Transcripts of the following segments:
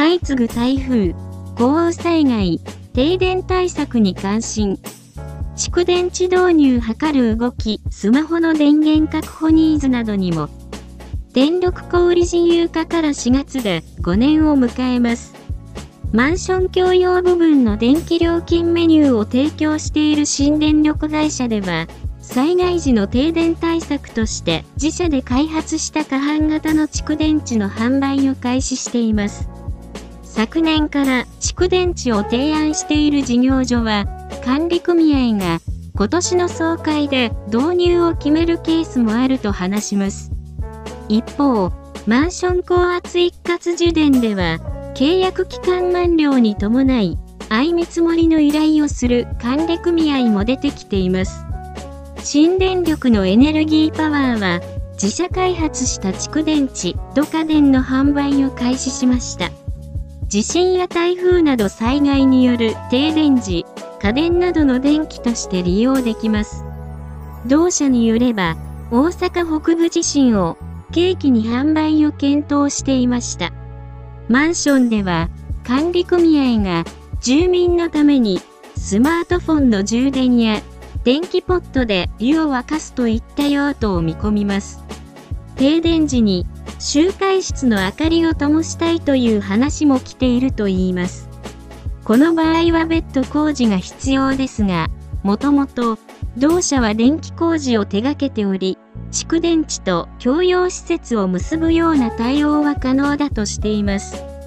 相次ぐ台風、豪雨災害、停電対策に関心。蓄電池導入図る動き、スマホの電源確保ニーズなどにも。電力小売自由化から4月で5年を迎えます。マンション共用部分の電気料金メニューを提供している新電力会社では、災害時の停電対策として自社で開発した過半型の蓄電池の販売を開始しています。昨年から蓄電池を提案している事業所は、管理組合が今年の総会で導入を決めるケースもあると話します。一方、マンション高圧一括受電では、契約期間満了に伴い、相見積もりの依頼をする管理組合も出てきています。新電力のエネルギーパワーは、自社開発した蓄電池、土家電の販売を開始しました。地震や台風など災害による停電時、家電などの電気として利用できます。同社によれば、大阪北部地震を契機に販売を検討していました。マンションでは管理組合が住民のためにスマートフォンの充電や電気ポットで湯を沸かすといった用途を見込みます。停電時に集会室の明かりを灯したいという話も来ているといいます。この場合は別途工事が必要ですが、もともと同社は電気工事を手掛けており、蓄電池と共用施設を結ぶような対応は可能だとしています。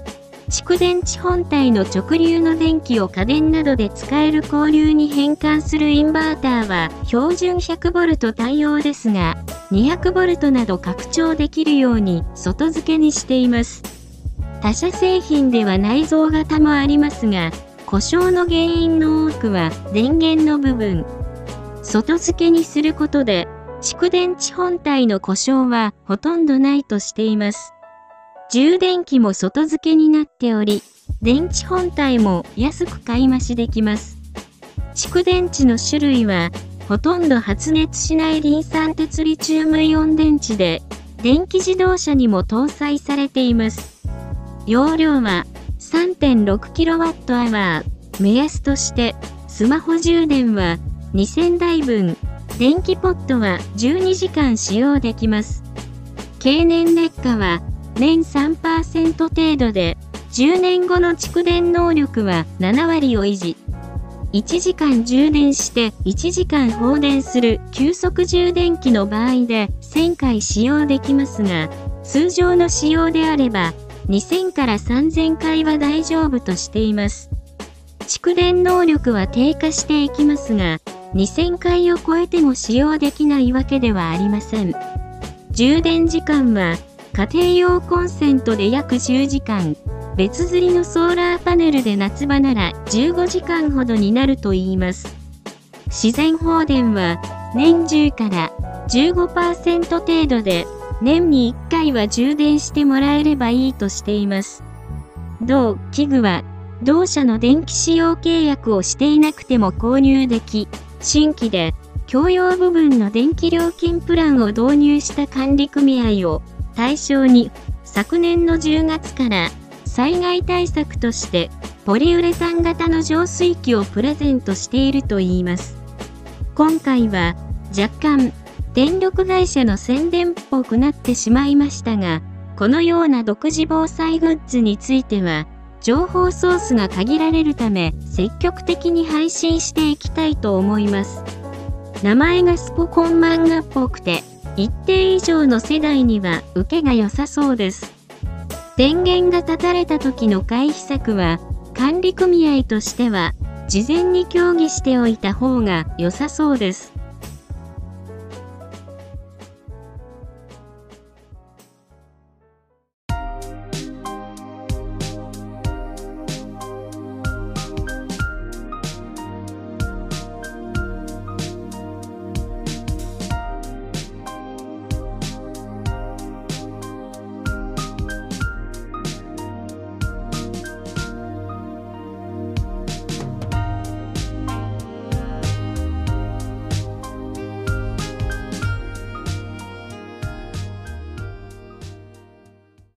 蓄電池本体の直流の電気を家電などで使える交流に変換するインバーターは標準 100V 対応ですが、200V など拡張できるように外付けにしています。他社製品では内蔵型もありますが、故障の原因の多くは電源の部分。外付けにすることで蓄電池本体の故障はほとんどないとしています。充電器も外付けになっており、電池本体も安く買い増しできます。蓄電池の種類は、ほとんど発熱しないリン酸鉄リチウムイオン電池で、電気自動車にも搭載されています。容量は 3.6kWh。目安として、スマホ充電は2000台分電気ポットは12時間使用できます。経年劣化は年3%程度で、10年後の蓄電能力は7割を維持。1時間充電して1時間放電する急速充電器の場合で1000回使用できますが、通常の使用であれば2000から3000回は大丈夫としています。蓄電能力は低下していきますが、2000回を超えても使用できないわけではありません。充電時間は家庭用コンセントで約10時間、別釣りのソーラーパネルで夏場なら15時間ほどになるといいます。自然放電は年中から15%程度で年に1回は充電してもらえればいいとしています。同器具は同社の電気使用契約をしていなくても購入でき、新規で共用部分の電気料金プランを導入した管理組合を対象に昨年の10月から災害対策としてポリウレタン型の浄水器をプレゼントしているといいます。今回は若干電力会社の宣伝っぽくなってしまいましたが、このような独自防災グッズについては情報ソースが限られるため積極的に配信していきたいと思います。名前がスポコン漫画っぽくて一定以上の世代には受けが良さそうです。電源が断たれた時の回避策は管理組合としては事前に協議しておいた方が良さそうです。